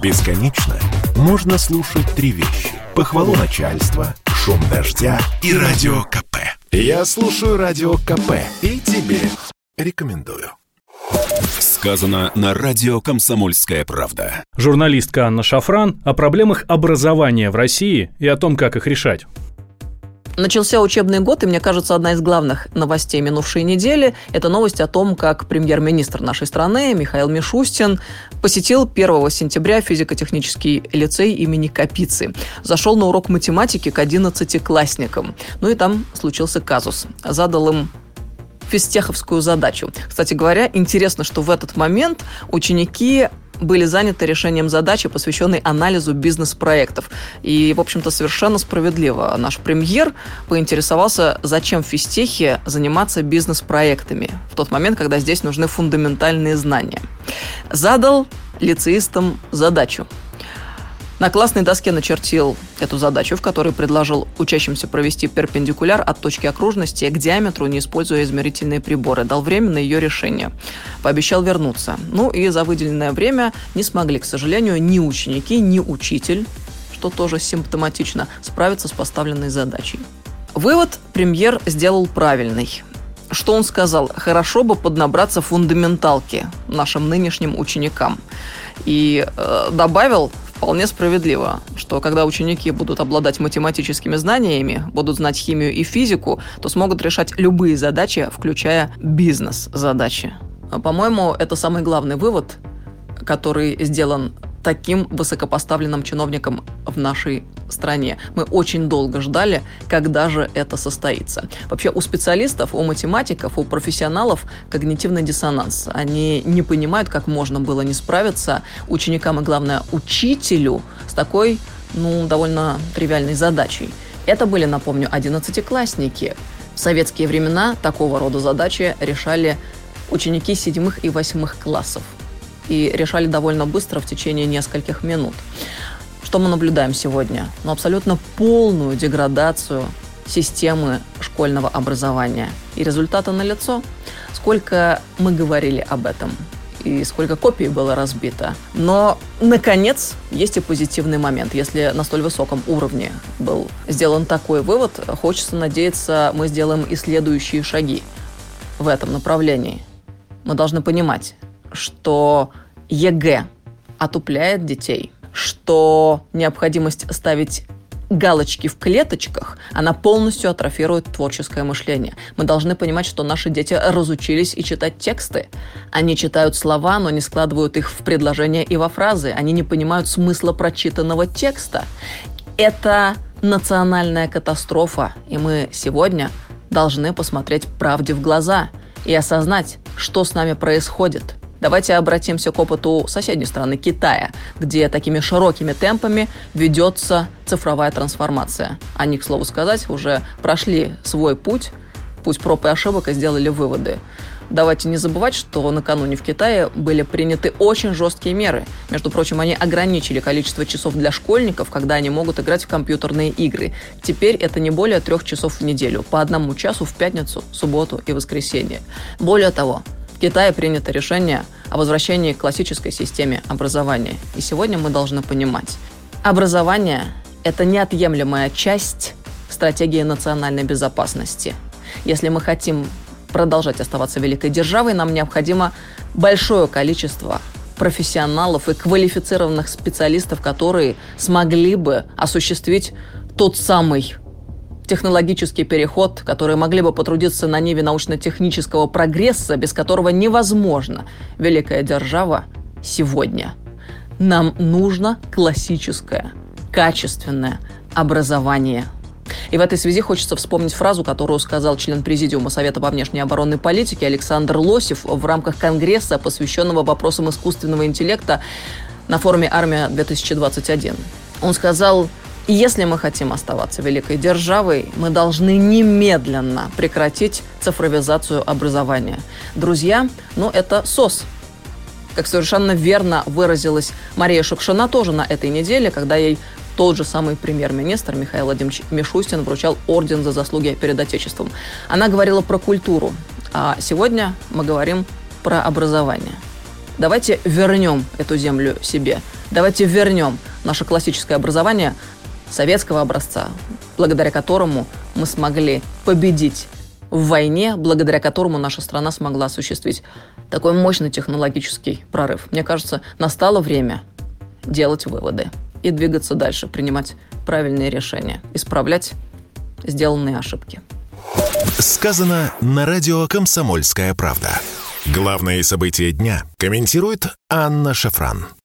Бесконечно можно слушать три вещи. Похвалу начальства, шум дождя и радио КП. Я слушаю радио КП и тебе рекомендую. Сказано на радио «Комсомольская правда». Журналистка Анна Шафран о проблемах образования в России и о том, как их решать. Начался учебный год, и мне кажется, одна из главных новостей минувшей недели – это новость о том, как премьер-министр нашей страны Михаил Мишустин посетил 1 сентября физико-технический лицей имени Капицы. Зашел на урок математики к 11-классникам. Ну и там случился казус. Задал им физтеховскую задачу. Кстати говоря, интересно, что в этот момент ученики были заняты решением задачи, посвященной анализу бизнес-проектов. И, в общем-то, совершенно справедливо наш премьер поинтересовался, зачем в физтехе заниматься бизнес-проектами в тот момент, когда здесь нужны фундаментальные знания. Задал лицеистам задачу – на классной доске начертил эту задачу, в которой предложил учащимся провести перпендикуляр от точки окружности к диаметру, не используя измерительные приборы. Дал время на ее решение. Пообещал вернуться. Ну и за выделенное время не смогли, к сожалению, ни ученики, ни учитель, что тоже симптоматично, справиться с поставленной задачей. Вывод премьер сделал правильный. Что он сказал? Хорошо бы поднабраться фундаменталки нашим нынешним ученикам. И э, добавил вполне справедливо, что когда ученики будут обладать математическими знаниями, будут знать химию и физику, то смогут решать любые задачи, включая бизнес-задачи. По-моему, это самый главный вывод, который сделан таким высокопоставленным чиновником в нашей стране. Мы очень долго ждали, когда же это состоится. Вообще у специалистов, у математиков, у профессионалов когнитивный диссонанс. Они не понимают, как можно было не справиться ученикам и, главное, учителю с такой, ну, довольно тривиальной задачей. Это были, напомню, одиннадцатиклассники. В советские времена такого рода задачи решали ученики седьмых и восьмых классов и решали довольно быстро в течение нескольких минут. Что мы наблюдаем сегодня? Ну, абсолютно полную деградацию системы школьного образования. И результаты налицо. Сколько мы говорили об этом и сколько копий было разбито. Но, наконец, есть и позитивный момент. Если на столь высоком уровне был сделан такой вывод, хочется надеяться, мы сделаем и следующие шаги в этом направлении. Мы должны понимать, что ЕГЭ отупляет детей, что необходимость ставить галочки в клеточках, она полностью атрофирует творческое мышление. Мы должны понимать, что наши дети разучились и читать тексты. Они читают слова, но не складывают их в предложения и во фразы. Они не понимают смысла прочитанного текста. Это национальная катастрофа, и мы сегодня должны посмотреть правде в глаза и осознать, что с нами происходит – Давайте обратимся к опыту соседней страны, Китая, где такими широкими темпами ведется цифровая трансформация. Они, к слову сказать, уже прошли свой путь, путь проб и ошибок и сделали выводы. Давайте не забывать, что накануне в Китае были приняты очень жесткие меры. Между прочим, они ограничили количество часов для школьников, когда они могут играть в компьютерные игры. Теперь это не более трех часов в неделю, по одному часу в пятницу, субботу и воскресенье. Более того, в Китае принято решение о возвращении к классической системе образования. И сегодня мы должны понимать, образование – это неотъемлемая часть стратегии национальной безопасности. Если мы хотим продолжать оставаться великой державой, нам необходимо большое количество профессионалов и квалифицированных специалистов, которые смогли бы осуществить тот самый технологический переход, которые могли бы потрудиться на ниве научно-технического прогресса, без которого невозможно великая держава сегодня. Нам нужно классическое, качественное образование. И в этой связи хочется вспомнить фразу, которую сказал член Президиума Совета по внешней оборонной политике Александр Лосев в рамках Конгресса, посвященного вопросам искусственного интеллекта на форуме «Армия-2021». Он сказал, и если мы хотим оставаться великой державой, мы должны немедленно прекратить цифровизацию образования. Друзья, ну это СОС. Как совершенно верно выразилась Мария Шукшина тоже на этой неделе, когда ей тот же самый премьер-министр Михаил Владимирович Мишустин вручал орден за заслуги перед Отечеством. Она говорила про культуру, а сегодня мы говорим про образование. Давайте вернем эту землю себе. Давайте вернем наше классическое образование советского образца, благодаря которому мы смогли победить в войне, благодаря которому наша страна смогла осуществить такой мощный технологический прорыв. Мне кажется, настало время делать выводы и двигаться дальше, принимать правильные решения, исправлять сделанные ошибки. Сказано на радио «Комсомольская правда». Главные события дня комментирует Анна Шафран.